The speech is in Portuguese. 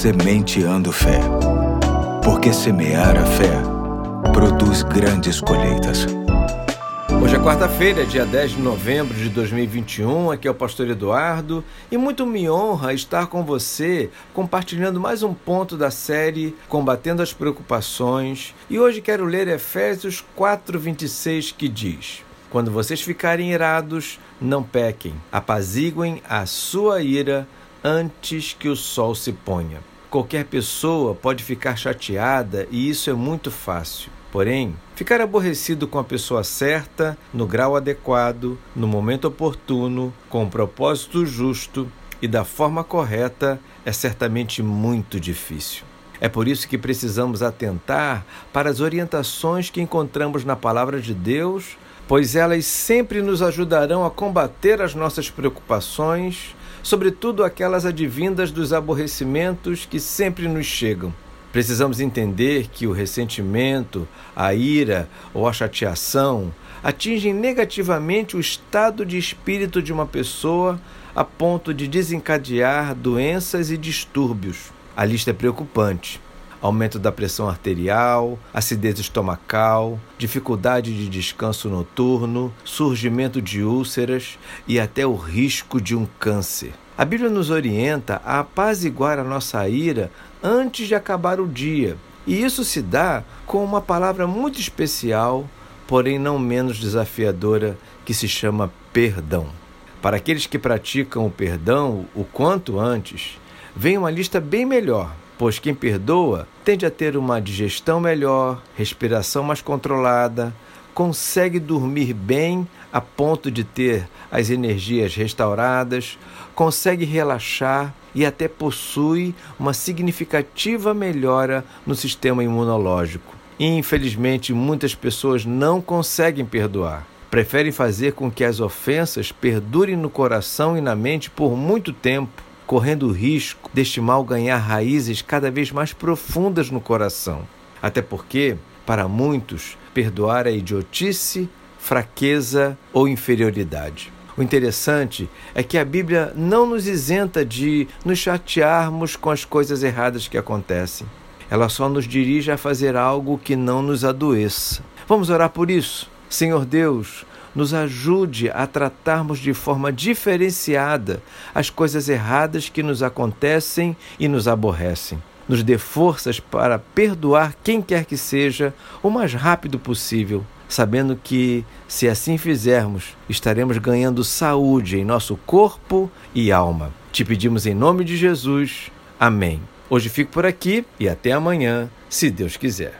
Sementeando Fé. Porque semear a fé produz grandes colheitas. Hoje é quarta-feira, dia 10 de novembro de 2021. Aqui é o Pastor Eduardo e muito me honra estar com você compartilhando mais um ponto da série Combatendo as Preocupações. E hoje quero ler Efésios 4:26 que diz: Quando vocês ficarem irados, não pequem, apaziguem a sua ira antes que o sol se ponha. Qualquer pessoa pode ficar chateada e isso é muito fácil. Porém, ficar aborrecido com a pessoa certa, no grau adequado, no momento oportuno, com o propósito justo e da forma correta é certamente muito difícil. É por isso que precisamos atentar para as orientações que encontramos na Palavra de Deus, pois elas sempre nos ajudarão a combater as nossas preocupações, sobretudo aquelas advindas dos aborrecimentos que sempre nos chegam. Precisamos entender que o ressentimento, a ira ou a chateação atingem negativamente o estado de espírito de uma pessoa a ponto de desencadear doenças e distúrbios. A lista é preocupante aumento da pressão arterial, acidez estomacal, dificuldade de descanso noturno, surgimento de úlceras e até o risco de um câncer. A Bíblia nos orienta a apaziguar a nossa ira antes de acabar o dia. E isso se dá com uma palavra muito especial, porém não menos desafiadora, que se chama perdão. Para aqueles que praticam o perdão o quanto antes, vem uma lista bem melhor pois quem perdoa tende a ter uma digestão melhor, respiração mais controlada, consegue dormir bem a ponto de ter as energias restauradas, consegue relaxar e até possui uma significativa melhora no sistema imunológico. Infelizmente, muitas pessoas não conseguem perdoar. Preferem fazer com que as ofensas perdurem no coração e na mente por muito tempo correndo o risco deste mal ganhar raízes cada vez mais profundas no coração. Até porque, para muitos, perdoar é idiotice, fraqueza ou inferioridade. O interessante é que a Bíblia não nos isenta de nos chatearmos com as coisas erradas que acontecem. Ela só nos dirige a fazer algo que não nos adoeça. Vamos orar por isso? Senhor Deus, nos ajude a tratarmos de forma diferenciada as coisas erradas que nos acontecem e nos aborrecem. Nos dê forças para perdoar quem quer que seja o mais rápido possível, sabendo que, se assim fizermos, estaremos ganhando saúde em nosso corpo e alma. Te pedimos em nome de Jesus. Amém. Hoje fico por aqui e até amanhã, se Deus quiser.